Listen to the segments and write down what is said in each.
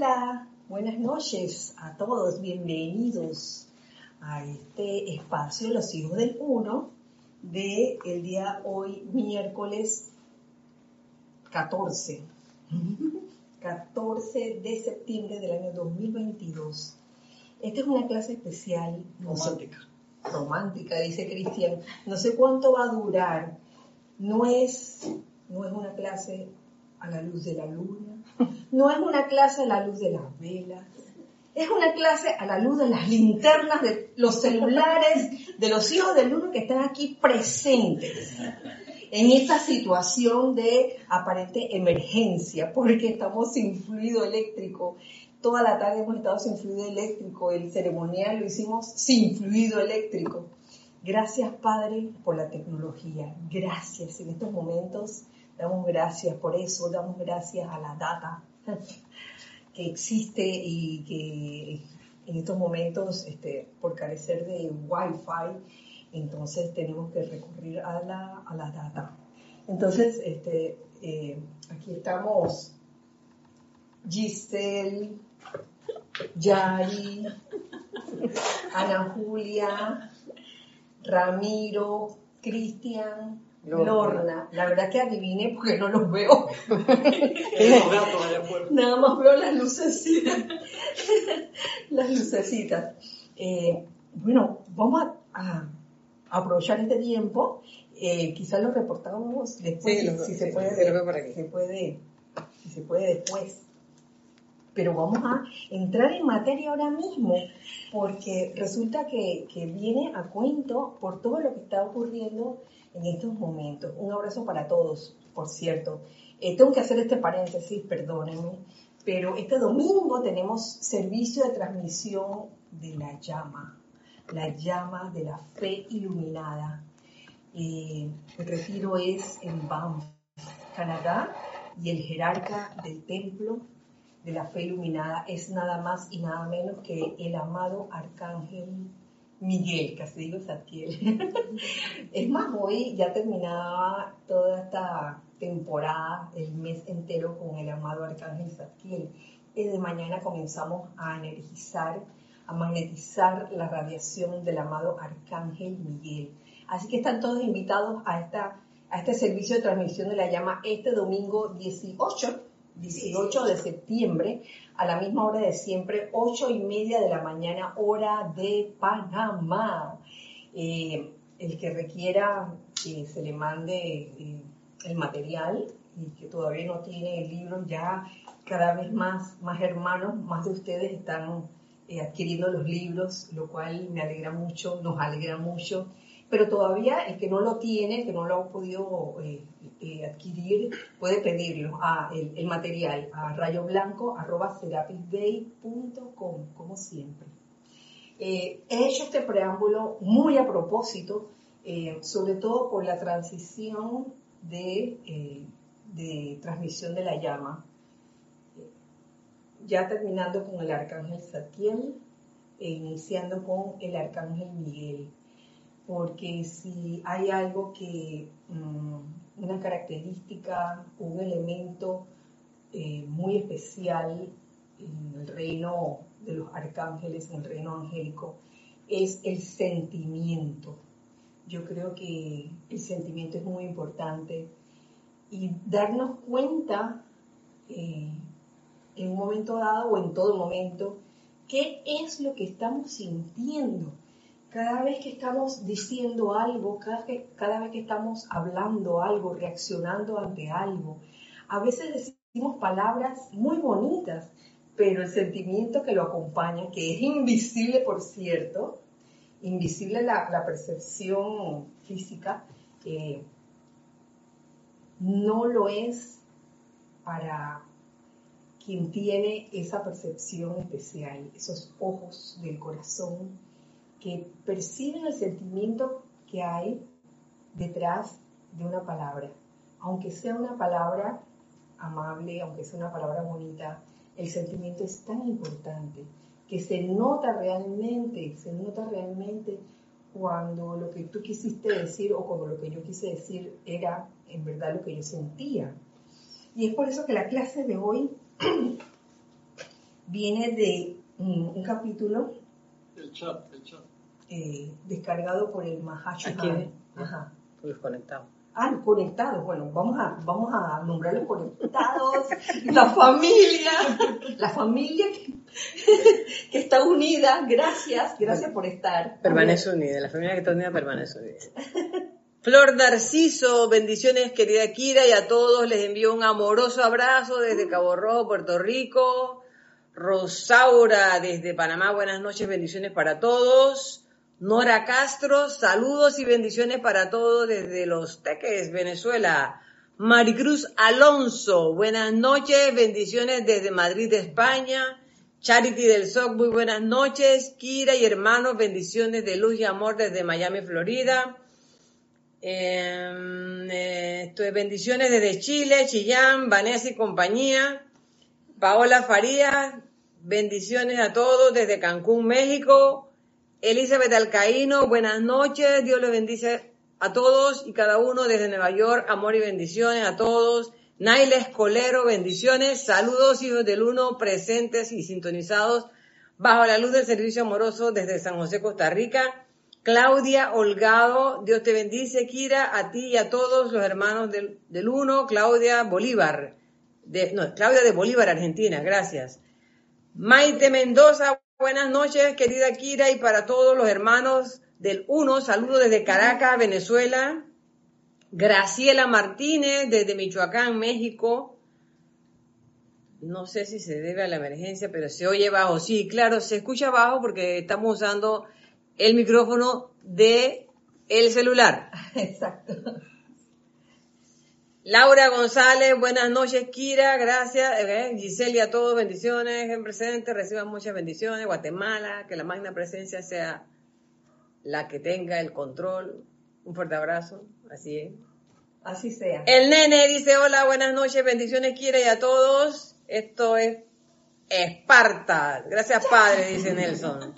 Hola, buenas noches a todos, bienvenidos a este espacio Los Hijos del Uno de el día hoy miércoles 14, 14 de septiembre del año 2022. Esta es una clase especial. Romántica. romántica, dice Cristian. No sé cuánto va a durar. No es, no es una clase a la luz de la luna, no es una clase a la luz de las velas, es una clase a la luz de las linternas de los celulares de los hijos del uno que están aquí presentes en esta situación de aparente emergencia, porque estamos sin fluido eléctrico. Toda la tarde hemos estado sin fluido eléctrico, el ceremonial lo hicimos sin fluido eléctrico. Gracias, Padre, por la tecnología. Gracias en estos momentos Damos gracias por eso, damos gracias a la data que existe y que en estos momentos, este, por carecer de Wi-Fi, entonces tenemos que recurrir a la, a la data. Entonces, este, eh, aquí estamos Giselle, Yari, Ana Julia, Ramiro, Cristian, Lorna. La verdad que adivine porque no los veo. Nada más veo las lucecitas. las lucecitas. Eh, bueno, vamos a, aprovechar este tiempo. Eh, quizás lo reportamos después, si, se, puede, se puede, si se puede después. Pero vamos a entrar en materia ahora mismo, porque resulta que, que viene a cuento por todo lo que está ocurriendo en estos momentos. Un abrazo para todos, por cierto. Eh, tengo que hacer este paréntesis, perdónenme, pero este domingo tenemos servicio de transmisión de la llama, la llama de la fe iluminada. Eh, el retiro es en Banff, Canadá, y el jerarca del templo de la fe iluminada es nada más y nada menos que el amado arcángel Miguel, casi digo Satiel. es más, hoy ya terminaba toda esta temporada, el mes entero con el amado Arcángel Satiel. Y de mañana comenzamos a energizar, a magnetizar la radiación del amado Arcángel Miguel. Así que están todos invitados a, esta, a este servicio de transmisión de la llama este domingo 18 18 de septiembre, a la misma hora de siempre, 8 y media de la mañana, hora de Panamá. Eh, el que requiera que se le mande eh, el material y que todavía no tiene el libro, ya cada vez más, más hermanos, más de ustedes están eh, adquiriendo los libros, lo cual me alegra mucho, nos alegra mucho pero todavía el que no lo tiene, que no lo ha podido eh, eh, adquirir, puede pedirlo a el, material a rayoblanco.com, como siempre. Eh, he hecho este preámbulo muy a propósito, sobre todo por la transición de, de transmisión de la llama. Ya terminando con el arcángel Satiel e iniciando con el arcángel Miguel porque si hay algo que, mm, una característica, un elemento eh, muy especial en el reino de los arcángeles, en el reino angélico, es el sentimiento. Yo creo que el sentimiento es muy importante y darnos cuenta eh, en un momento dado o en todo momento qué es lo que estamos sintiendo cada vez que estamos diciendo algo, cada, vez que estamos hablando algo, reaccionando ante algo, a veces decimos palabras muy bonitas, pero el sentimiento que lo acompaña, que es invisible por cierto, invisible la, percepción física, eh, no lo es para quien tiene esa percepción especial, esos ojos del corazón que perciben el sentimiento que hay detrás de una palabra. Aunque sea una palabra amable, aunque sea una palabra bonita, el sentimiento es tan importante que se nota realmente, se nota realmente cuando lo que tú quisiste decir o cuando lo que yo quise decir era en verdad lo que yo sentía. Y es por eso que la clase de hoy viene de mm, un capítulo El chat, el chat. Eh, descargado por el Mahashohan. Ajá. Pues conectado. Ah, los conectados. Bueno, vamos a, vamos a nombrar los conectados. la familia. La familia que, que está unida. Gracias. Gracias por estar. Permanece unida, la familia que está unida permanece unida. Flor Narciso, bendiciones querida Kira y a todos les envío un amoroso abrazo desde Cabo Rojo, Puerto Rico. Rosaura desde Panamá, buenas noches, bendiciones para todos. Nora Castro, saludos y bendiciones para todos desde Los Teques, Venezuela. Maricruz Alonso, buenas noches, bendiciones desde Madrid, España. Charity del SOC, muy buenas noches. Kira y hermanos, bendiciones de luz y amor desde Miami, Florida. Eh, eh, esto es bendiciones desde Chile, Chillán, Vanessa y compañía. Paola Farías, bendiciones a todos desde Cancún, México. Elizabeth Alcaíno, buenas noches. Dios les bendice a todos y cada uno desde Nueva York. Amor y bendiciones a todos. Naila Escolero, bendiciones. Saludos, hijos del uno, presentes y sintonizados bajo la luz del servicio amoroso desde San José, Costa Rica. Claudia Holgado, Dios te bendice, Kira, a ti y a todos los hermanos del, del uno. Claudia Bolívar, no, Claudia de Bolívar, Argentina, gracias. Maite Mendoza, buenas noches, querida Kira, y para todos los hermanos del uno, saludo desde Caracas, Venezuela. Graciela Martínez, desde Michoacán, México. No sé si se debe a la emergencia, pero se oye bajo. Sí, claro, se escucha bajo porque estamos usando el micrófono de el celular. Exacto. Laura González, buenas noches, Kira, gracias. Eh, Giselle y a todos, bendiciones en presente, reciban muchas bendiciones. Guatemala, que la magna presencia sea la que tenga el control. Un fuerte abrazo, así es. Así sea. El nene dice, hola, buenas noches, bendiciones, Kira, y a todos. Esto es Esparta. Gracias, Padre, dice Nelson.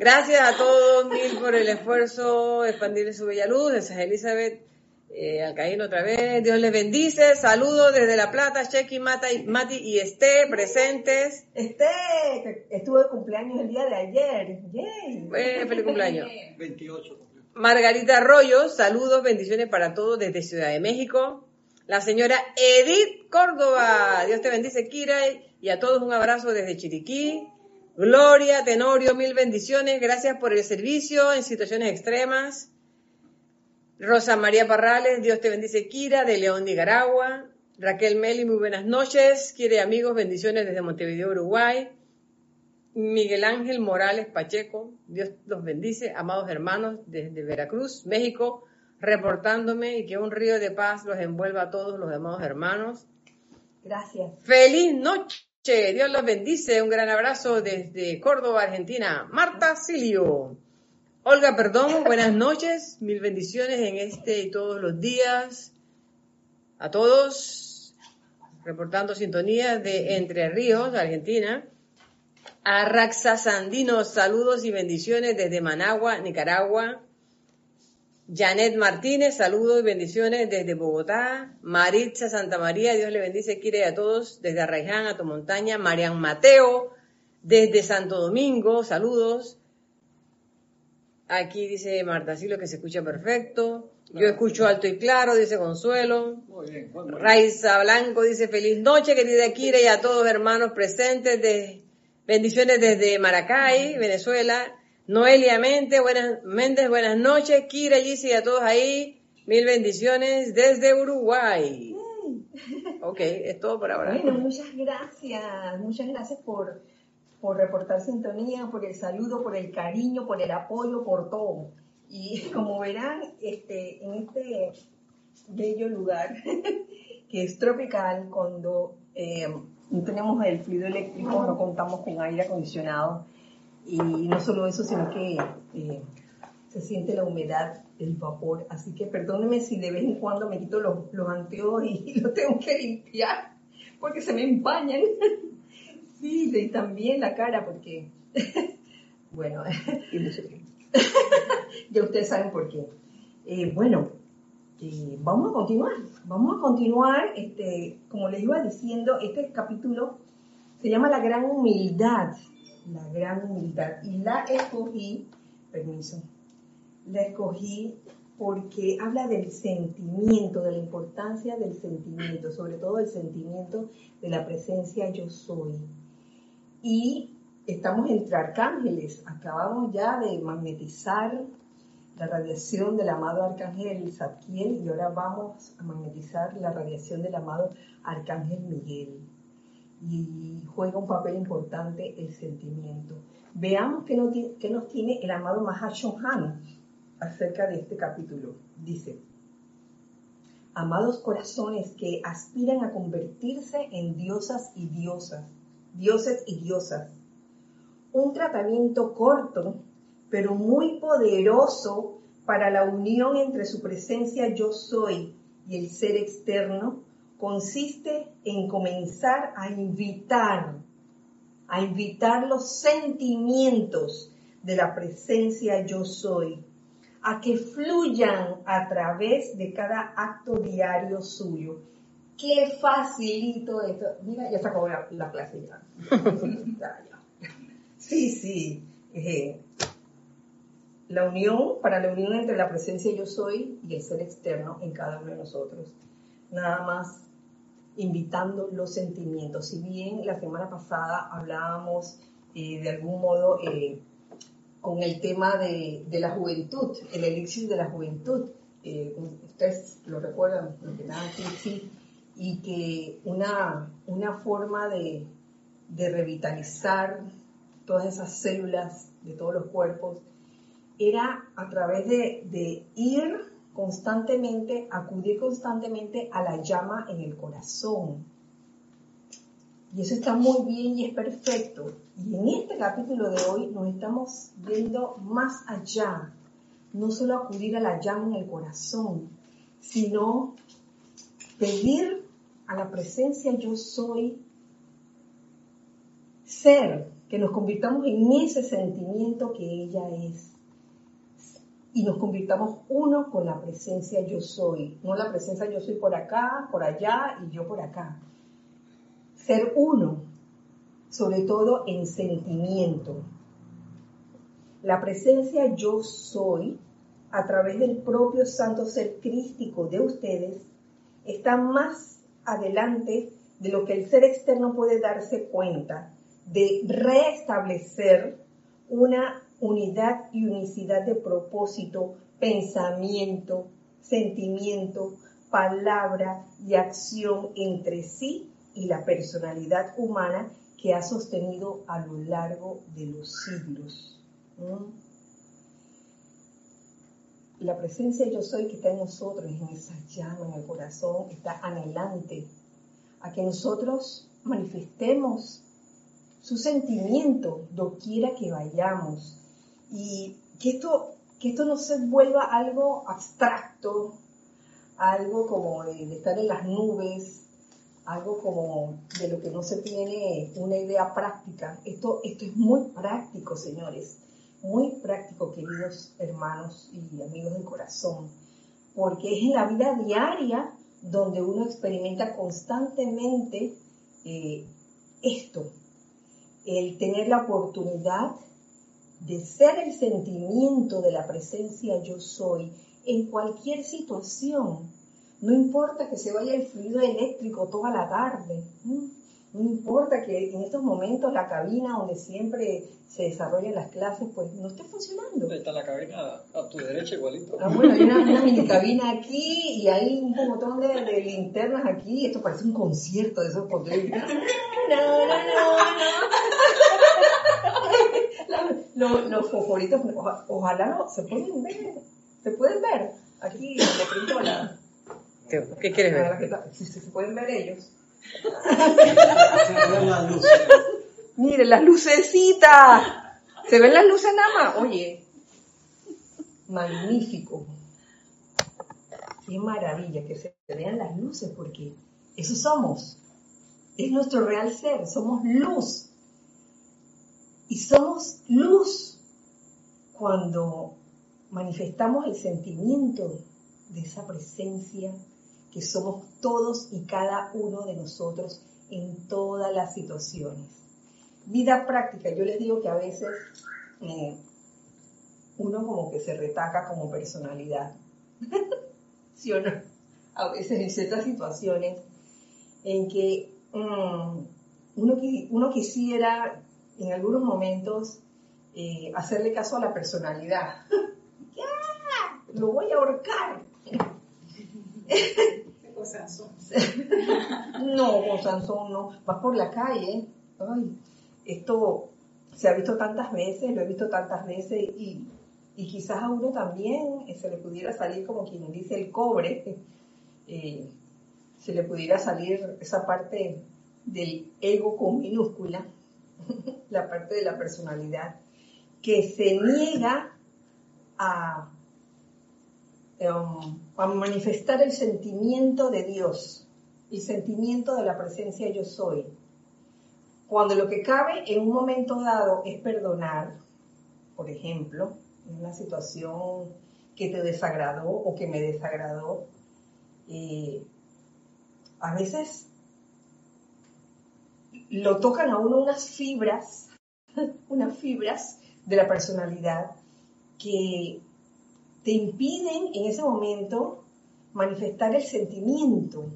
Gracias a todos mil por el esfuerzo de expandir su bella luz. Esa es Elizabeth eh, Alcaíno otra vez. Dios les bendice. Saludos desde La Plata, Chequi, Mata y- Mati y Esté presentes. Que estuvo de cumpleaños el día de ayer. Yay. Eh, feliz cumpleaños. 28 cumplió. Margarita Arroyo, saludos, bendiciones para todos desde Ciudad de México. La señora Edith Córdoba, Dios te bendice, Kira, y a todos un abrazo desde Chiriquí. Gloria Tenorio, mil bendiciones, gracias por el servicio en situaciones extremas. Rosa María Parrales, Dios te bendice, Kira, de León, Nicaragua. Raquel Meli, muy buenas noches. Quiere amigos, bendiciones desde Montevideo, Uruguay. Miguel Ángel Morales Pacheco, Dios los bendice, amados hermanos desde Veracruz, México, reportándome y que un río de paz los envuelva a todos los amados hermanos. Gracias. Feliz noche, Dios los bendice, un gran abrazo desde Córdoba, Argentina. Marta Silio. Olga Perdomo, buenas noches, mil bendiciones en este y todos los días. A todos, reportando sintonía de Entre Ríos, Argentina. A Sandino, saludos y bendiciones desde Managua, Nicaragua. Janet Martínez, saludos y bendiciones desde Bogotá. Maritza Santa María, Dios le bendice, quiere a todos desde Arraiján, a tu montaña. Marian Mateo, desde Santo Domingo, saludos. Aquí dice Marta Silo que se escucha perfecto. Yo escucho alto y claro, dice Consuelo. Muy bien. Raiza Blanco dice feliz noche, querida Kira, y a todos hermanos presentes. De, bendiciones desde Maracay, Venezuela. Noelia Mente, buenas, Méndez, buenas noches. Kira, Gisi y a todos ahí. Mil bendiciones desde Uruguay. Ok, es todo por ahora. Bueno, muchas gracias. Muchas gracias por, por reportar sintonía, por el saludo, por el cariño, por el apoyo, por todo. Y como verán, este, en este bello lugar que es tropical, cuando eh, no tenemos el fluido eléctrico, no contamos con aire acondicionado. Y no solo eso, sino que eh, se siente la humedad, el vapor. Así que perdónenme si de vez en cuando me quito los, los anteojos y los tengo que limpiar porque se me empañan. Sí, y también la cara porque, bueno, ya ustedes saben por qué. Eh, bueno, eh, vamos a continuar, vamos a continuar, este, como les iba diciendo, este capítulo Se llama La Gran Humildad. La Gran Humildad. Y la escogí, permiso, la escogí porque habla del sentimiento, de la importancia del sentimiento, sobre todo el sentimiento de la presencia yo soy. Y estamos entre arcángeles, acabamos ya de magnetizar la radiación del amado arcángel Zadkiel y ahora vamos a magnetizar la radiación del amado arcángel Miguel. Y juega un papel importante el sentimiento. Veamos qué nos, tiene el amado Mahashohan acerca de este capítulo. Dice, amados corazones que aspiran a convertirse en diosas y diosas, dioses y diosas. Un tratamiento corto, pero muy poderoso para la unión entre su presencia yo soy y el ser externo, consiste en comenzar a invitar, a invitar los sentimientos de la presencia yo soy a que fluyan a través de cada acto diario suyo. Qué facilito esto. Mira, ya se acabó la, clase ya. Sí, sí. Eh, la unión, para la unión entre la presencia yo soy y el ser externo en cada uno de nosotros. Nada más invitando los sentimientos. Si bien la semana pasada hablábamos eh, de algún modo eh, con el tema de, la juventud, el elixir de la juventud. Eh, ustedes lo recuerdan, lo que nada sí, y que una, una forma de, revitalizar todas esas células de todos los cuerpos era a través de, de ir constantemente, acudir constantemente a la llama en el corazón. Y eso está muy bien y es perfecto. Y en este capítulo de hoy nos estamos viendo más allá, no solo acudir a la llama en el corazón, sino pedir a la presencia yo soy ser, que nos convirtamos en ese sentimiento que ella es. Y nos convirtamos uno con la presencia yo soy, no la presencia yo soy por acá, por allá y yo por acá ser uno, sobre todo en sentimiento. La presencia yo soy, a través del propio santo ser crístico de ustedes, está más adelante de lo que el ser externo puede darse cuenta, de restablecer una unidad y unicidad de propósito, pensamiento, sentimiento, palabra y acción entre sí y la personalidad humana que ha sostenido a lo largo de los siglos. La presencia yo soy que está en nosotros, en esa llama, en el corazón, está anhelante a que nosotros manifestemos su sentimiento doquiera que vayamos y que esto, que esto no se vuelva algo abstracto, algo como de estar en las nubes, algo como de lo que no se tiene una idea práctica. Esto, esto es muy práctico, señores, muy práctico, queridos hermanos y amigos del corazón, porque es en la vida diaria donde uno experimenta constantemente eh, esto, el tener la oportunidad de ser el sentimiento de la presencia yo soy en cualquier situación no importa que se vaya el fluido eléctrico toda la tarde. Importa que en estos momentos la cabina donde siempre se desarrollan las clases, pues no esté funcionando. Está la cabina a tu derecha igualito. Ah, bueno, hay una, mini cabina aquí y hay un montón de, linternas aquí. Esto parece un concierto de esos poderes. No, no, no, no. Los, los fosforitos, ojalá no, se pueden ver. Se pueden ver. Aquí, de pronto la ¿Qué, quieres ver? Si se pueden ver ellos. Miren, las lucecitas. ¿Se ven las luces nada más? Oye, magnífico. Qué maravilla que se vean las luces porque eso somos. Es nuestro real ser. Somos luz. Y somos luz cuando manifestamos el sentimiento de esa presencia que somos todos y cada uno de nosotros en todas las situaciones. Vida práctica, yo les digo que a veces eh, uno como que se retaca como personalidad. ¿Sí o no? A veces en ciertas situaciones en que mm, uno, uno quisiera en algunos momentos eh, hacerle caso a la personalidad. ¡Ya! Lo voy a ahorcar. no, con Sansón no. Vas por la calle. Ay, esto se ha visto tantas veces, lo he visto tantas veces y, y quizás a uno también se le pudiera salir como quien dice el cobre, eh, se le pudiera salir esa parte del ego con minúscula, la parte de la personalidad, que se niega a, a manifestar el sentimiento de Dios, el sentimiento de la presencia yo soy. Cuando lo que cabe en un momento dado es perdonar, por ejemplo, en una situación que te desagradó o que me desagradó, eh, a veces lo tocan a uno unas fibras, unas fibras de la personalidad que te impiden en ese momento manifestar el sentimiento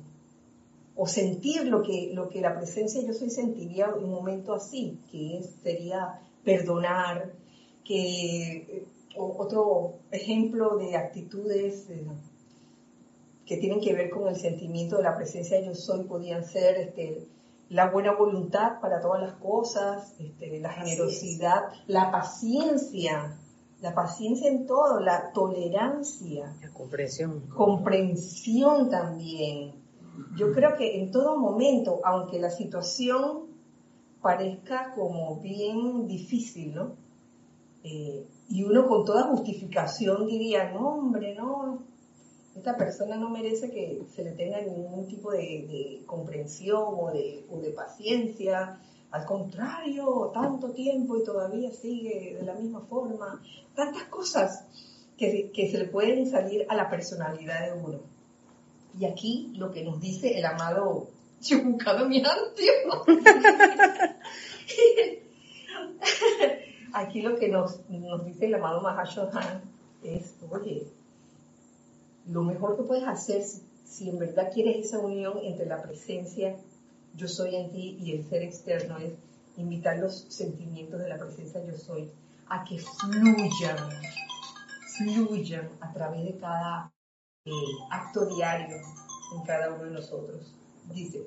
o sentir lo que, lo que la presencia yo soy sentiría en un momento así, que sería perdonar, que otro ejemplo de actitudes eh, que tienen que ver con el sentimiento de la presencia yo soy podían ser este, la buena voluntad para todas las cosas, este, la generosidad, la paciencia, la paciencia en todo, la tolerancia. La comprensión. Comprensión también. Yo creo que en todo momento, aunque la situación parezca como bien difícil, ¿no? Eh, y uno con toda justificación diría, no, hombre, no, esta persona no merece que se le tenga ningún tipo de, comprensión o de, de, paciencia. Al contrario, tanto tiempo y todavía sigue de la misma forma. Tantas cosas que, que se le pueden salir a la personalidad de uno. Y aquí lo que nos dice el amado mi Aquí lo que nos, nos dice el amado Mahashohan es, oye, lo mejor que puedes hacer si, en verdad quieres esa unión entre la presencia yo soy en ti y el ser externo es invitar los sentimientos de la presencia yo soy a que fluyan, fluyan a través de cada eh, acto diario en cada uno de nosotros. Dice,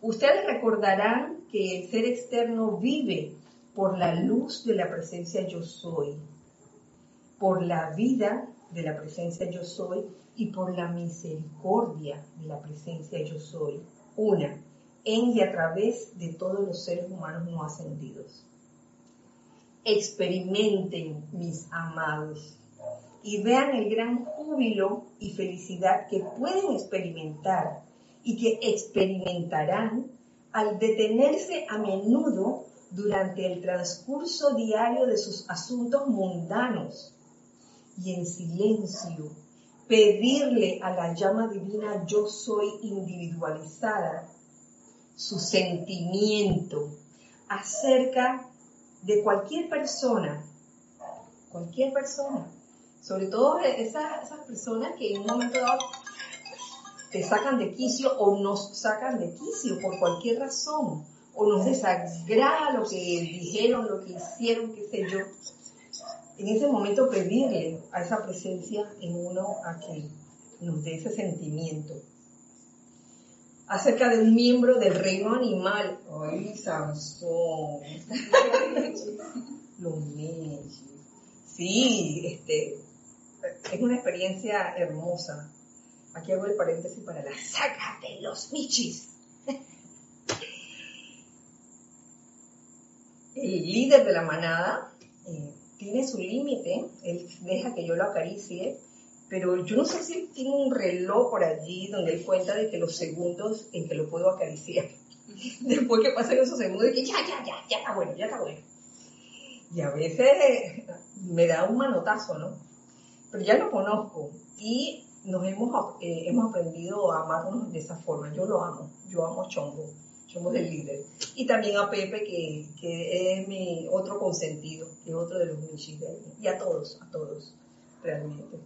ustedes recordarán que el ser externo vive por la luz de la presencia yo soy, por la vida de la presencia yo soy y por la misericordia de la presencia yo soy. Una, en y a través de todos los seres humanos no ascendidos. Experimenten, mis amados, y vean el gran júbilo y felicidad que pueden experimentar y que experimentarán al detenerse a menudo durante el transcurso diario de sus asuntos mundanos y en silencio pedirle a la llama divina yo soy individualizada su sentimiento acerca de cualquier persona, cualquier persona, sobre todo esas, esas personas que en un momento dado te sacan de quicio o nos sacan de quicio por cualquier razón, o nos desagrada lo que dijeron, lo que hicieron, qué sé yo en ese momento pedirle a esa presencia en uno a que nos dé ese sentimiento. Acerca de un miembro del reino animal. ¡Ay, Sansón! Los michis. Sí, este, es una experiencia hermosa. Aquí hago el paréntesis para la saga de los michis. El líder de la manada tiene su límite, él deja que yo lo acaricie, pero yo no sé si tiene un reloj por allí donde él cuenta de que los segundos en que lo puedo acariciar. Después que pasen esos segundos, que ya, ya, ya, ya está bueno, ya está bueno. Y a veces me da un manotazo, ¿no? Pero ya lo conozco. Y nos hemos, eh, hemos aprendido a amarnos de esa forma. Yo lo amo, yo amo a Chombo, Chombo es el líder. Y también a Pepe, que, que es mi otro consentido, que es otro de los él. Y a todos, a todos, realmente.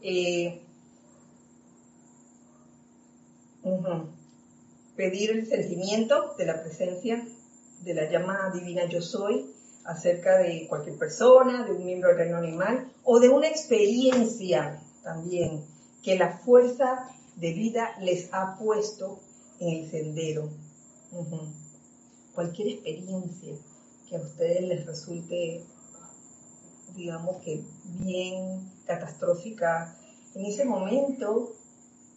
Eh. Pedir el sentimiento de la presencia de la llama divina yo soy acerca de cualquier persona, de un miembro del reino animal o de una experiencia también que la fuerza de vida les ha puesto en el sendero. Cualquier experiencia que a ustedes les resulte, digamos que bien catastrófica, en ese momento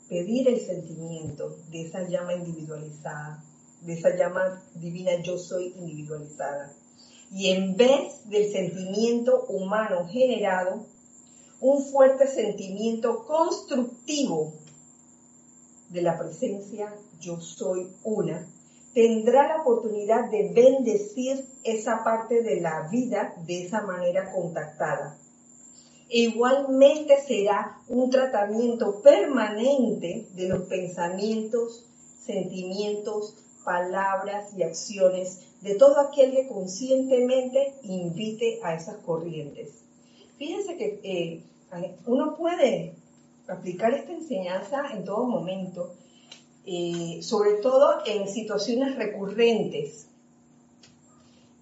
pedir el sentimiento de esa llama individualizada, de esa llama divina yo soy individualizada. Y en vez del sentimiento humano generado, un fuerte sentimiento constructivo de la presencia yo soy una, tendrá la oportunidad de bendecir esa parte de la vida de esa manera contactada. E igualmente será un tratamiento permanente de los pensamientos, sentimientos, palabras y acciones de todo aquel que conscientemente invite a esas corrientes. Fíjense que eh, uno puede aplicar esta enseñanza en todo momento, eh, sobre todo en situaciones recurrentes.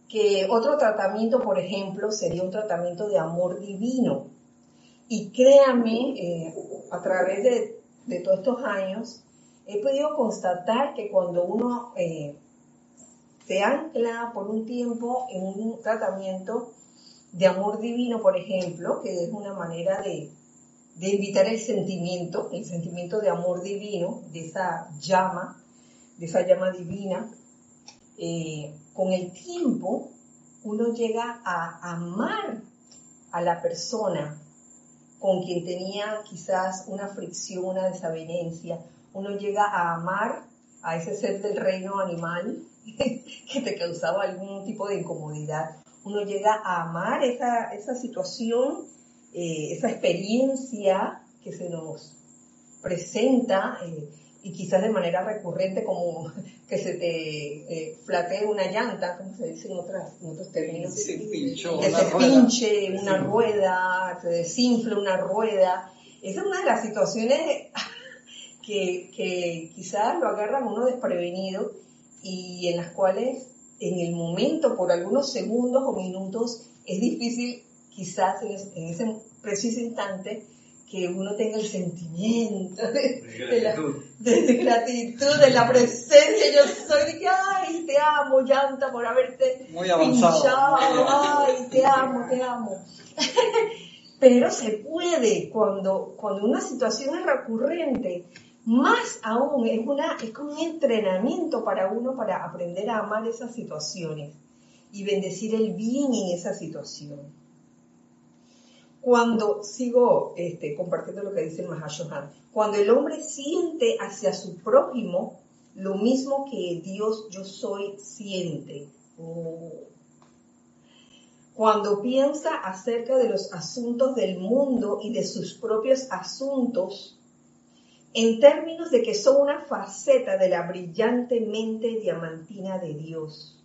Que otro tratamiento, por ejemplo, sería un tratamiento de amor divino. Y créame, eh, a través de, de, todos estos años, he podido constatar que cuando uno eh, se ancla por un tiempo en un tratamiento de amor divino, por ejemplo, que es una manera de, de invitar el sentimiento, el sentimiento de amor divino, de esa llama, de esa llama divina, eh, con el tiempo uno llega a amar a la persona con quien tenía quizás una fricción, una desavenencia, uno llega a amar a ese ser del reino animal que te causaba algún tipo de incomodidad. Uno llega a amar esa, esa situación, eh, esa experiencia que se nos presenta eh, y quizás de manera recurrente como que se te eh, flatee una llanta, como se dice en, otras, en otros términos, Se pinchó que se rueda. pinche una rueda, se desinfle una rueda. Esa es una de las situaciones que, que quizás lo agarran uno desprevenido y en las cuales en el momento, por algunos segundos o minutos, es difícil quizás en, es- en ese preciso instante que uno tenga el sentimiento de, de la, de, de gratitud, de la presencia, yo soy de que, ay, te amo, llanta, por haberte Muy avanzado. pinchado, ay, te amo, te amo. Pero se puede cuando, cuando una situación es recurrente, más aún, es, una, es como un entrenamiento para uno para aprender a amar esas situaciones y bendecir el bien en esa situación. Cuando sigo este, compartiendo lo que dice el Mahashohan, cuando el hombre siente hacia su prójimo lo mismo que Dios yo soy siente. Oh. Cuando piensa acerca de los asuntos del mundo y de sus propios asuntos, en términos de que son una faceta de la brillante mente diamantina de Dios.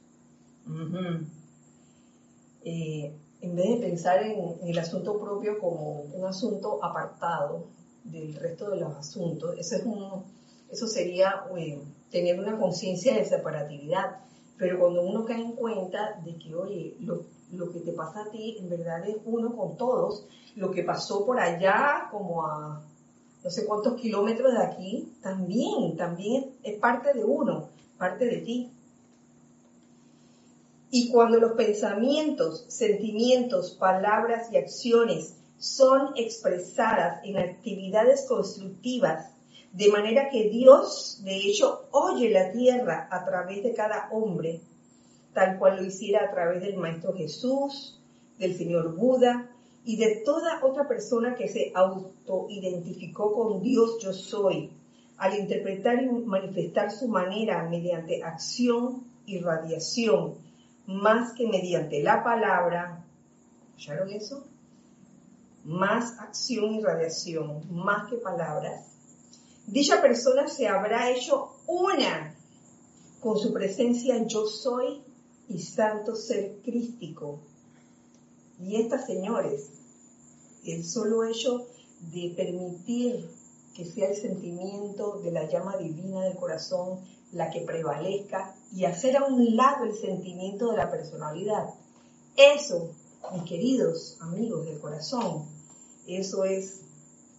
En vez de pensar en, en el asunto propio como un asunto apartado del resto de los asuntos, eso, es un, eso sería eh, tener una conciencia de separatividad. Pero cuando uno cae en cuenta de que, oye, lo, lo que te pasa a ti en verdad es uno con todos, lo que pasó por allá como a no sé cuántos kilómetros de aquí, también, también es, parte de uno, parte de ti. Y cuando los pensamientos, sentimientos, palabras y acciones son expresadas en actividades constructivas, de manera que Dios, de hecho, oye la tierra a través de cada hombre, tal cual lo hiciera a través del Maestro Jesús, del Señor Buda y de toda otra persona que se autoidentificó con Dios yo soy, al interpretar y manifestar su manera mediante acción y radiación, más que mediante la palabra. ¿Escucharon eso? más acción y radiación, más que palabras, dicha persona se habrá hecho una con su presencia yo soy y santo ser crístico. Y estas, señores, el solo hecho de permitir que sea el sentimiento de la llama divina del corazón la que prevalezca y hacer a un lado el sentimiento de la personalidad. Eso, mis queridos amigos del corazón, eso es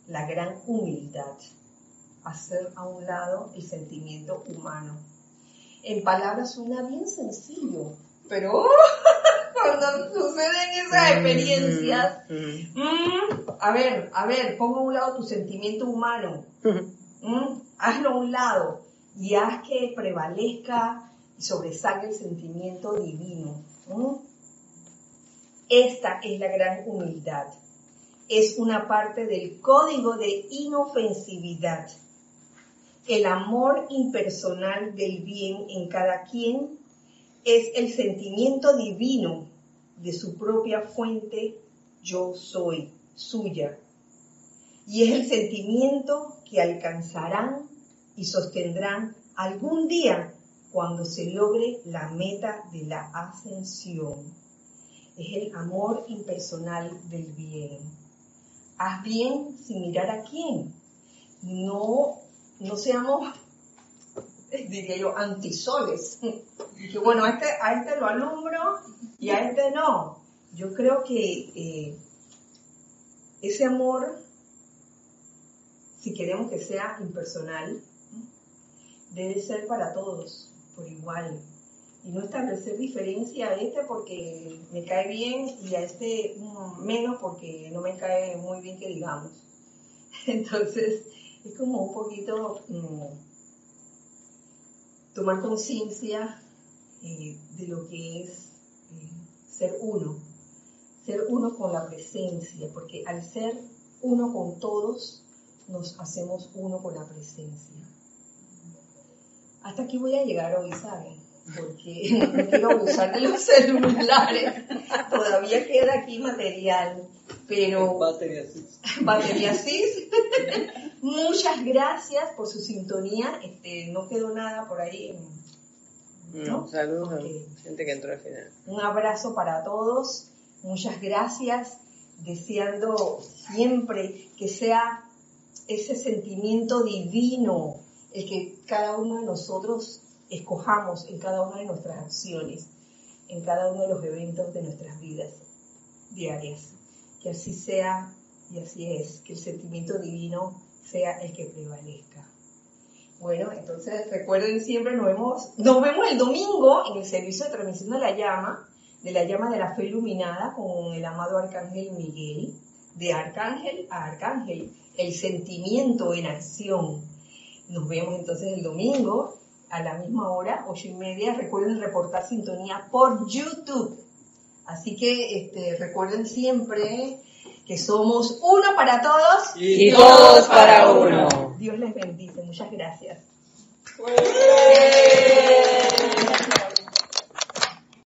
la gran humildad, hacer a un lado el sentimiento humano. En palabras suena bien sencillo, pero cuando suceden esas experiencias, mm, a ver, a ver, pongo a un lado tu sentimiento humano, mm, hazlo a un lado y haz que prevalezca y sobresalga el sentimiento divino. Esta es la gran humildad. Es una parte del código de inofensividad. El amor impersonal del bien en cada quien es el sentimiento divino de su propia fuente, yo soy, suya. Y es el sentimiento que alcanzarán y sostendrán algún día cuando se logre la meta de la ascensión. Es el amor impersonal del bien. Haz bien sin mirar a quién. No, no seamos, diría yo, antisoles. Que bueno, a este, a este lo alumbro y a este no. Yo creo que eh, ese amor, si queremos que sea impersonal, debe ser para todos, por igual. Y no establecer diferencia a este porque me cae bien y a este menos porque no me cae muy bien que digamos. Entonces, es como un poquito mm, tomar conciencia eh, de lo que es eh, ser uno, ser uno con la presencia, porque al ser uno con todos, nos hacemos uno con la presencia. Hasta aquí voy a llegar hoy, ¿saben? Porque no quiero abusar de los celulares. Todavía queda aquí material, pero Batería sí. batería CIS. Muchas gracias por su sintonía. Este, no quedó nada por ahí. No, ¿No? saludos a Ok. gente que entró al final. Un abrazo para todos. Muchas gracias. Deseando siempre que sea ese sentimiento divino el que cada uno de nosotros escojamos en cada una de nuestras acciones, en cada uno de los eventos de nuestras vidas diarias. Que así sea y así es, que el sentimiento divino sea el que prevalezca. Bueno, entonces recuerden siempre, nos vemos, nos vemos el domingo en el servicio de transmisión de la llama, de la llama de la fe iluminada con el amado Arcángel Miguel, de Arcángel a Arcángel, el sentimiento en acción. Nos vemos entonces el domingo a la misma hora, ocho y media. Recuerden reportar sintonía por YouTube. Así que este, recuerden siempre que somos uno para todos Y todos para uno. Dios les bendice. Muchas gracias.